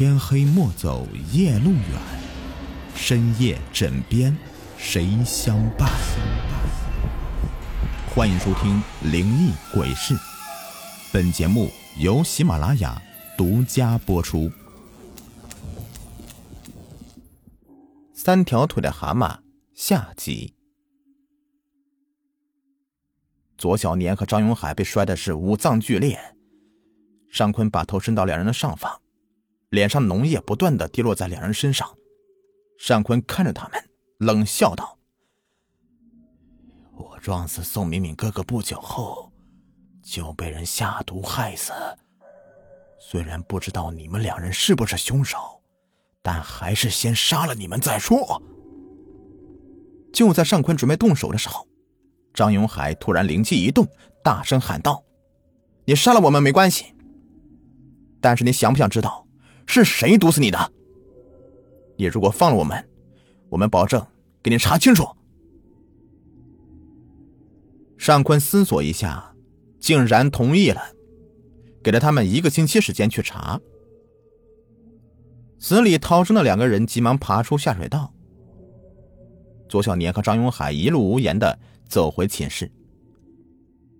天黑莫走夜路远，深夜枕边谁相伴？欢迎收听《灵异鬼事》，本节目由喜马拉雅独家播出。三条腿的蛤蟆下集。左小年和张永海被摔的是五脏俱裂，尚坤把头伸到两人的上方，脸上脓液不断的滴落在两人身上。尚坤看着他们，冷笑道：“我撞死宋敏敏哥哥不久后，就被人下毒害死。虽然不知道你们两人是不是凶手，但还是先杀了你们再说。”就在尚坤准备动手的时候。张永海突然灵机一动，大声喊道：“你杀了我们没关系，但是你想不想知道是谁毒死你的？你如果放了我们，我们保证给你查清楚。”尚坤思索一下，竟然同意了，给了他们一个星期时间去查。死里逃生的两个人急忙爬出下水道。左小年和张永海一路无言的。走回寝室，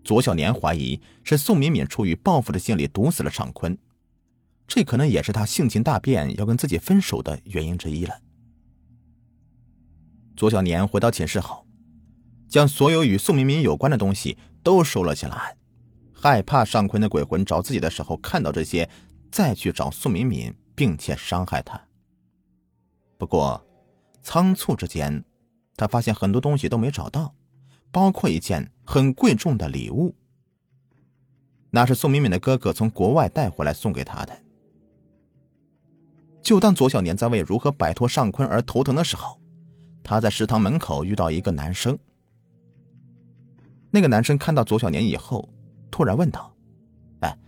左小年怀疑是宋敏敏出于报复的心理毒死了尚坤，这可能也是他性情大变要跟自己分手的原因之一了。左小年回到寝室后，将所有与宋敏敏有关的东西都收了起来，害怕尚坤的鬼魂找自己的时候看到这些，再去找宋敏敏并且伤害他。不过，仓促之间，他发现很多东西都没找到。包括一件很贵重的礼物，那是宋敏敏的哥哥从国外带回来送给他的。就当左小年在为如何摆脱尚坤而头疼的时候，他在食堂门口遇到一个男生。那个男生看到左小年以后，突然问道：“哎，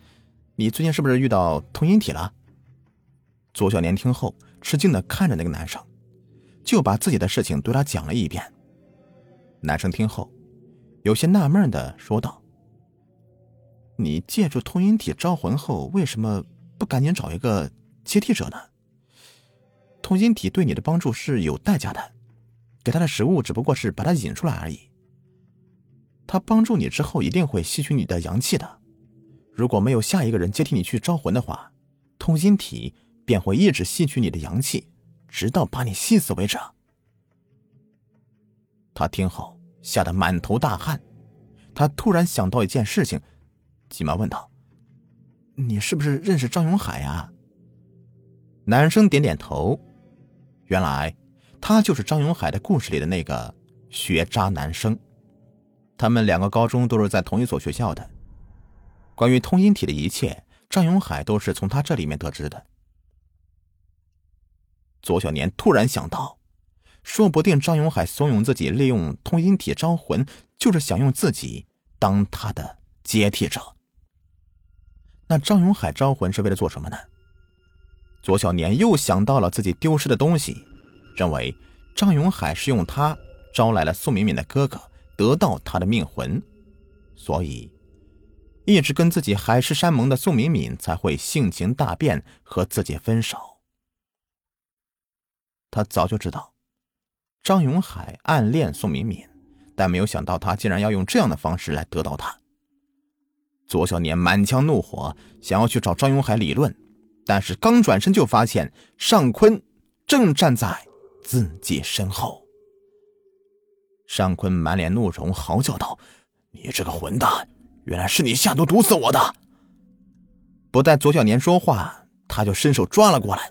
你最近是不是遇到通阴体了？”左小年听后吃惊的看着那个男生，就把自己的事情对他讲了一遍。男生听后，有些纳闷的说道：“你借助通阴体招魂后，为什么不赶紧找一个接替者呢？通心体对你的帮助是有代价的，给他的食物只不过是把他引出来而已。他帮助你之后，一定会吸取你的阳气的。如果没有下一个人接替你去招魂的话，通心体便会一直吸取你的阳气，直到把你吸死为止。”他听后吓得满头大汗，他突然想到一件事情，急忙问道：“你是不是认识张永海呀？”男生点点头，原来他就是张永海的故事里的那个学渣男生，他们两个高中都是在同一所学校的。关于通音体的一切，张永海都是从他这里面得知的。左小年突然想到。说不定张永海怂恿自己利用通音体招魂，就是想用自己当他的接替者。那张永海招魂是为了做什么呢？左小年又想到了自己丢失的东西，认为张永海是用他招来了宋敏敏的哥哥，得到他的命魂，所以一直跟自己海誓山盟的宋敏敏才会性情大变和自己分手。他早就知道。张永海暗恋宋敏敏，但没有想到他竟然要用这样的方式来得到她。左小年满腔怒火，想要去找张永海理论，但是刚转身就发现尚坤正站在自己身后。尚坤满脸怒容，嚎叫道：“你这个混蛋，原来是你下毒毒死我的！”不待左小年说话，他就伸手抓了过来。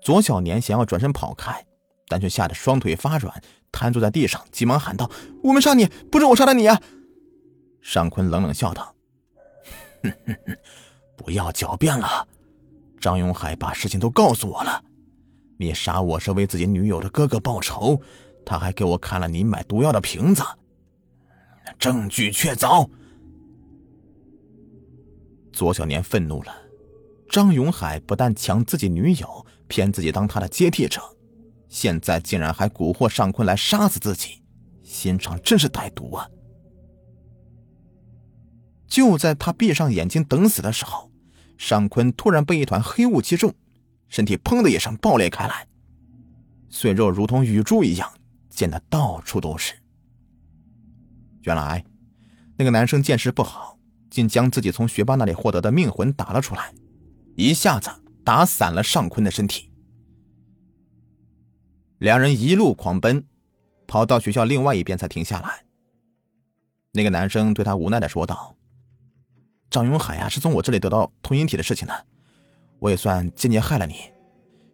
左小年想要转身跑开。但却吓得双腿发软，瘫坐在地上，急忙喊道：“我没杀你，不是我杀的你啊！”尚坤冷冷笑道：“哼哼哼，不要狡辩了。张永海把事情都告诉我了，你杀我是为自己女友的哥哥报仇，他还给我看了你买毒药的瓶子，证据确凿。”左小年愤怒了，张永海不但抢自己女友，骗自己当他的接替者。现在竟然还蛊惑尚坤来杀死自己，心肠真是歹毒啊！就在他闭上眼睛等死的时候，尚坤突然被一团黑雾击中，身体砰的一声爆裂开来，碎肉如同雨珠一样溅得到处都是。原来，那个男生见识不好，竟将自己从学霸那里获得的命魂打了出来，一下子打散了尚坤的身体。两人一路狂奔，跑到学校另外一边才停下来。那个男生对他无奈的说道：“张永海呀，是从我这里得到通阴体的事情呢，我也算间接害了你。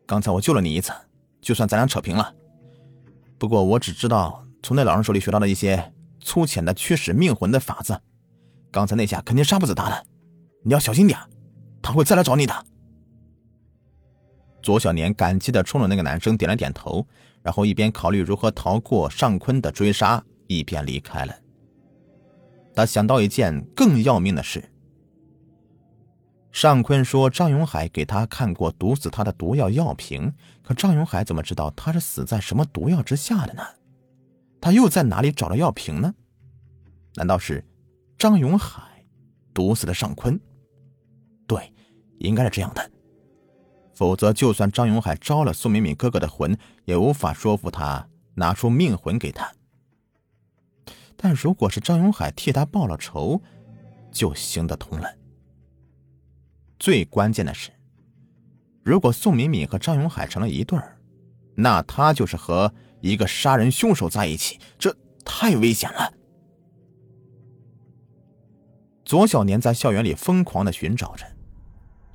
刚才我救了你一次，就算咱俩扯平了。不过我只知道从那老人手里学到了一些粗浅的驱使命魂的法子，刚才那下肯定杀不死他的，你要小心点，他会再来找你的。”左小年感激的冲着那个男生点了点头，然后一边考虑如何逃过尚坤的追杀，一边离开了。他想到一件更要命的事。尚坤说张永海给他看过毒死他的毒药药瓶，可张永海怎么知道他是死在什么毒药之下的呢？他又在哪里找了药瓶呢？难道是张永海毒死了尚坤？对，应该是这样的。否则，就算张永海招了宋敏敏哥哥的魂，也无法说服他拿出命魂给他。但如果是张永海替他报了仇，就行得通了。最关键的是，如果宋敏敏和张永海成了一对儿，那他就是和一个杀人凶手在一起，这太危险了。左小年在校园里疯狂的寻找着，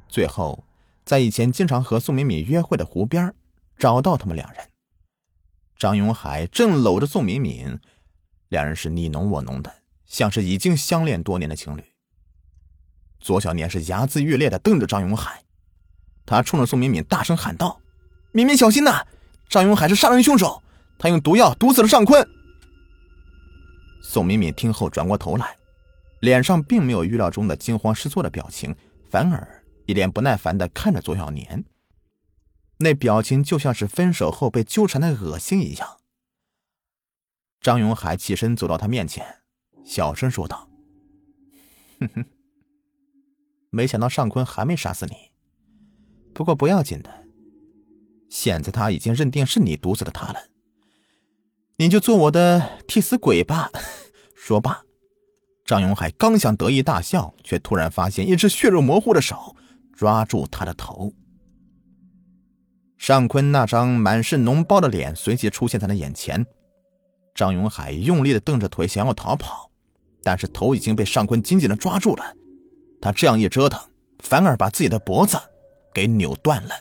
最后。在以前经常和宋敏敏约会的湖边，找到他们两人。张永海正搂着宋敏敏，两人是你侬我侬的，像是已经相恋多年的情侣。左小年是睚眦欲裂的瞪着张永海，他冲着宋敏敏大声喊道：“敏敏小心呐！张永海是杀人凶手，他用毒药毒死了尚坤。”宋敏敏听后转过头来，脸上并没有预料中的惊慌失措的表情，反而。一脸不耐烦的看着左小年，那表情就像是分手后被纠缠的恶心一样。张永海起身走到他面前，小声说道：“哼哼，没想到尚坤还没杀死你，不过不要紧的，现在他已经认定是你毒死了他了，你就做我的替死鬼吧。”说罢，张永海刚想得意大笑，却突然发现一只血肉模糊的手。抓住他的头，尚坤那张满是脓包的脸随即出现在他眼前。张永海用力的蹬着腿想要逃跑，但是头已经被尚坤紧紧的抓住了。他这样一折腾，反而把自己的脖子给扭断了。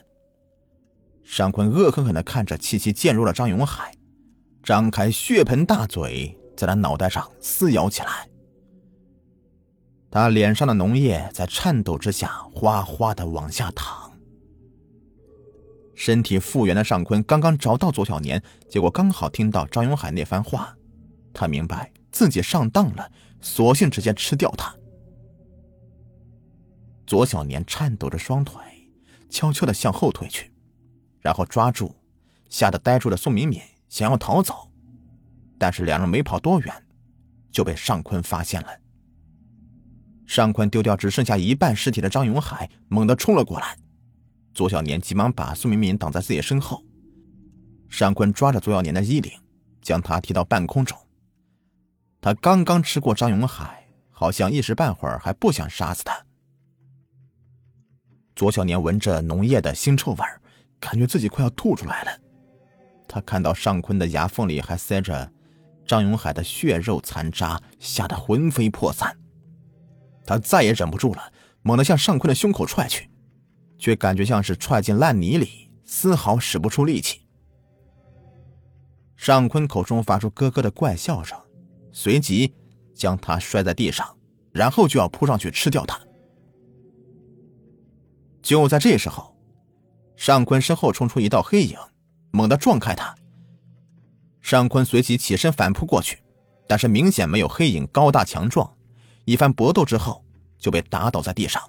尚坤恶狠狠的看着气息渐弱的张永海，张开血盆大嘴在他脑袋上撕咬起来。他脸上的脓液在颤抖之下哗哗的往下淌。身体复原的尚坤刚刚找到左小年，结果刚好听到张永海那番话，他明白自己上当了，索性直接吃掉他。左小年颤抖着双腿，悄悄的向后退去，然后抓住吓得呆住的宋敏敏，想要逃走，但是两人没跑多远，就被尚坤发现了。尚坤丢掉只剩下一半尸体的张永海，猛地冲了过来。左小年急忙把宋明明挡在自己身后。尚坤抓着左小年的衣领，将他提到半空中。他刚刚吃过张永海，好像一时半会儿还不想杀死他。左小年闻着浓液的腥臭味感觉自己快要吐出来了。他看到尚坤的牙缝里还塞着张永海的血肉残渣，吓得魂飞魄散。他再也忍不住了，猛地向尚坤的胸口踹去，却感觉像是踹进烂泥里，丝毫使不出力气。尚坤口中发出咯咯的怪笑声，随即将他摔在地上，然后就要扑上去吃掉他。就在这时候，尚坤身后冲出一道黑影，猛地撞开他。尚坤随即起身反扑过去，但是明显没有黑影高大强壮。一番搏斗之后，就被打倒在地上。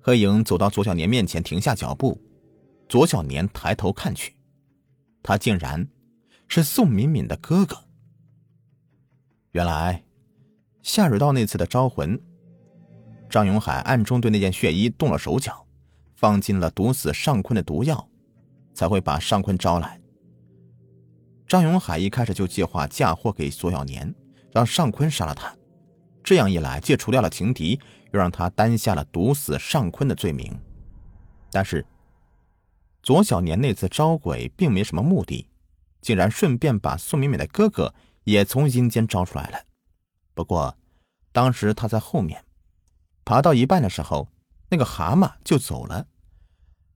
黑影走到左小年面前，停下脚步。左小年抬头看去，他竟然是宋敏敏的哥哥。原来，下水道那次的招魂，张永海暗中对那件血衣动了手脚，放进了毒死尚坤的毒药，才会把尚坤招来。张永海一开始就计划嫁祸给左小年，让尚坤杀了他。这样一来，既除掉了情敌，又让他担下了毒死尚坤的罪名。但是，左小年那次招鬼并没什么目的，竟然顺便把宋美美的哥哥也从阴间招出来了。不过，当时他在后面，爬到一半的时候，那个蛤蟆就走了，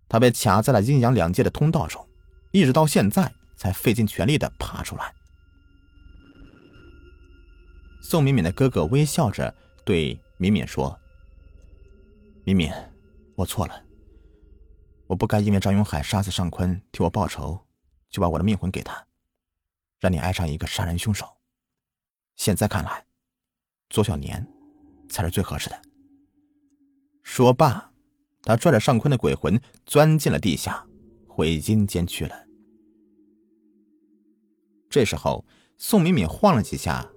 他被卡在了阴阳两界的通道中，一直到现在才费尽全力的爬出来。宋敏敏的哥哥微笑着对敏敏说：“敏敏，我错了。我不该因为张永海杀死尚坤替我报仇，就把我的命魂给他，让你爱上一个杀人凶手。现在看来，左小年才是最合适的。”说罢，他拽着尚坤的鬼魂钻进了地下，回阴间去了。这时候，宋敏敏晃了几下。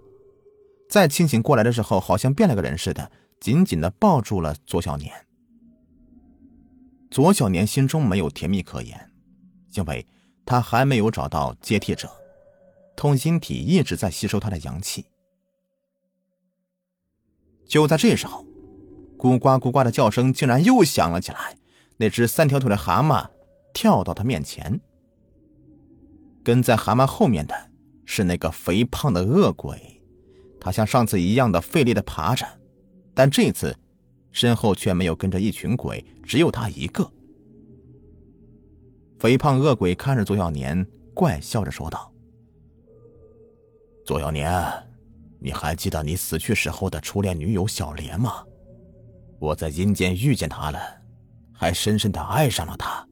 再清醒过来的时候，好像变了个人似的，紧紧的抱住了左小年。左小年心中没有甜蜜可言，因为他还没有找到接替者，通心体一直在吸收他的阳气。就在这时候，咕呱咕呱的叫声竟然又响了起来，那只三条腿的蛤蟆跳到他面前，跟在蛤蟆后面的是那个肥胖的恶鬼。他像上次一样的费力的爬着，但这次身后却没有跟着一群鬼，只有他一个。肥胖恶鬼看着左小年，怪笑着说道：“左小年，你还记得你死去时候的初恋女友小莲吗？我在阴间遇见她了，还深深的爱上了她，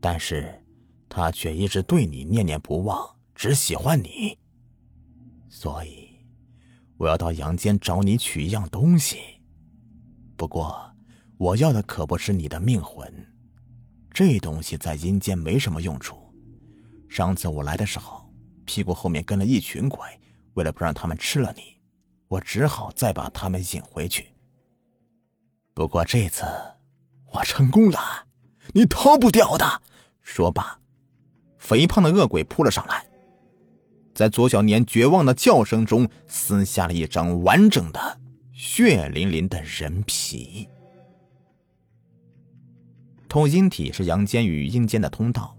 但是她却一直对你念念不忘，只喜欢你，所以。”我要到阳间找你取一样东西，不过我要的可不是你的命魂，这东西在阴间没什么用处。上次我来的时候，屁股后面跟了一群鬼，为了不让他们吃了你，我只好再把他们引回去。不过这次我成功了，你逃不掉的。说罢，肥胖的恶鬼扑了上来。在左小年绝望的叫声中，撕下了一张完整的、血淋淋的人皮。通阴体是阳间与阴间的通道，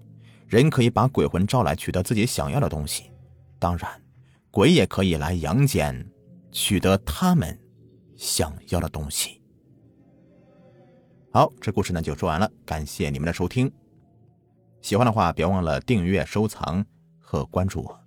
人可以把鬼魂招来，取得自己想要的东西。当然，鬼也可以来阳间，取得他们想要的东西。好，这故事呢就说完了，感谢你们的收听。喜欢的话，别忘了订阅、收藏和关注我。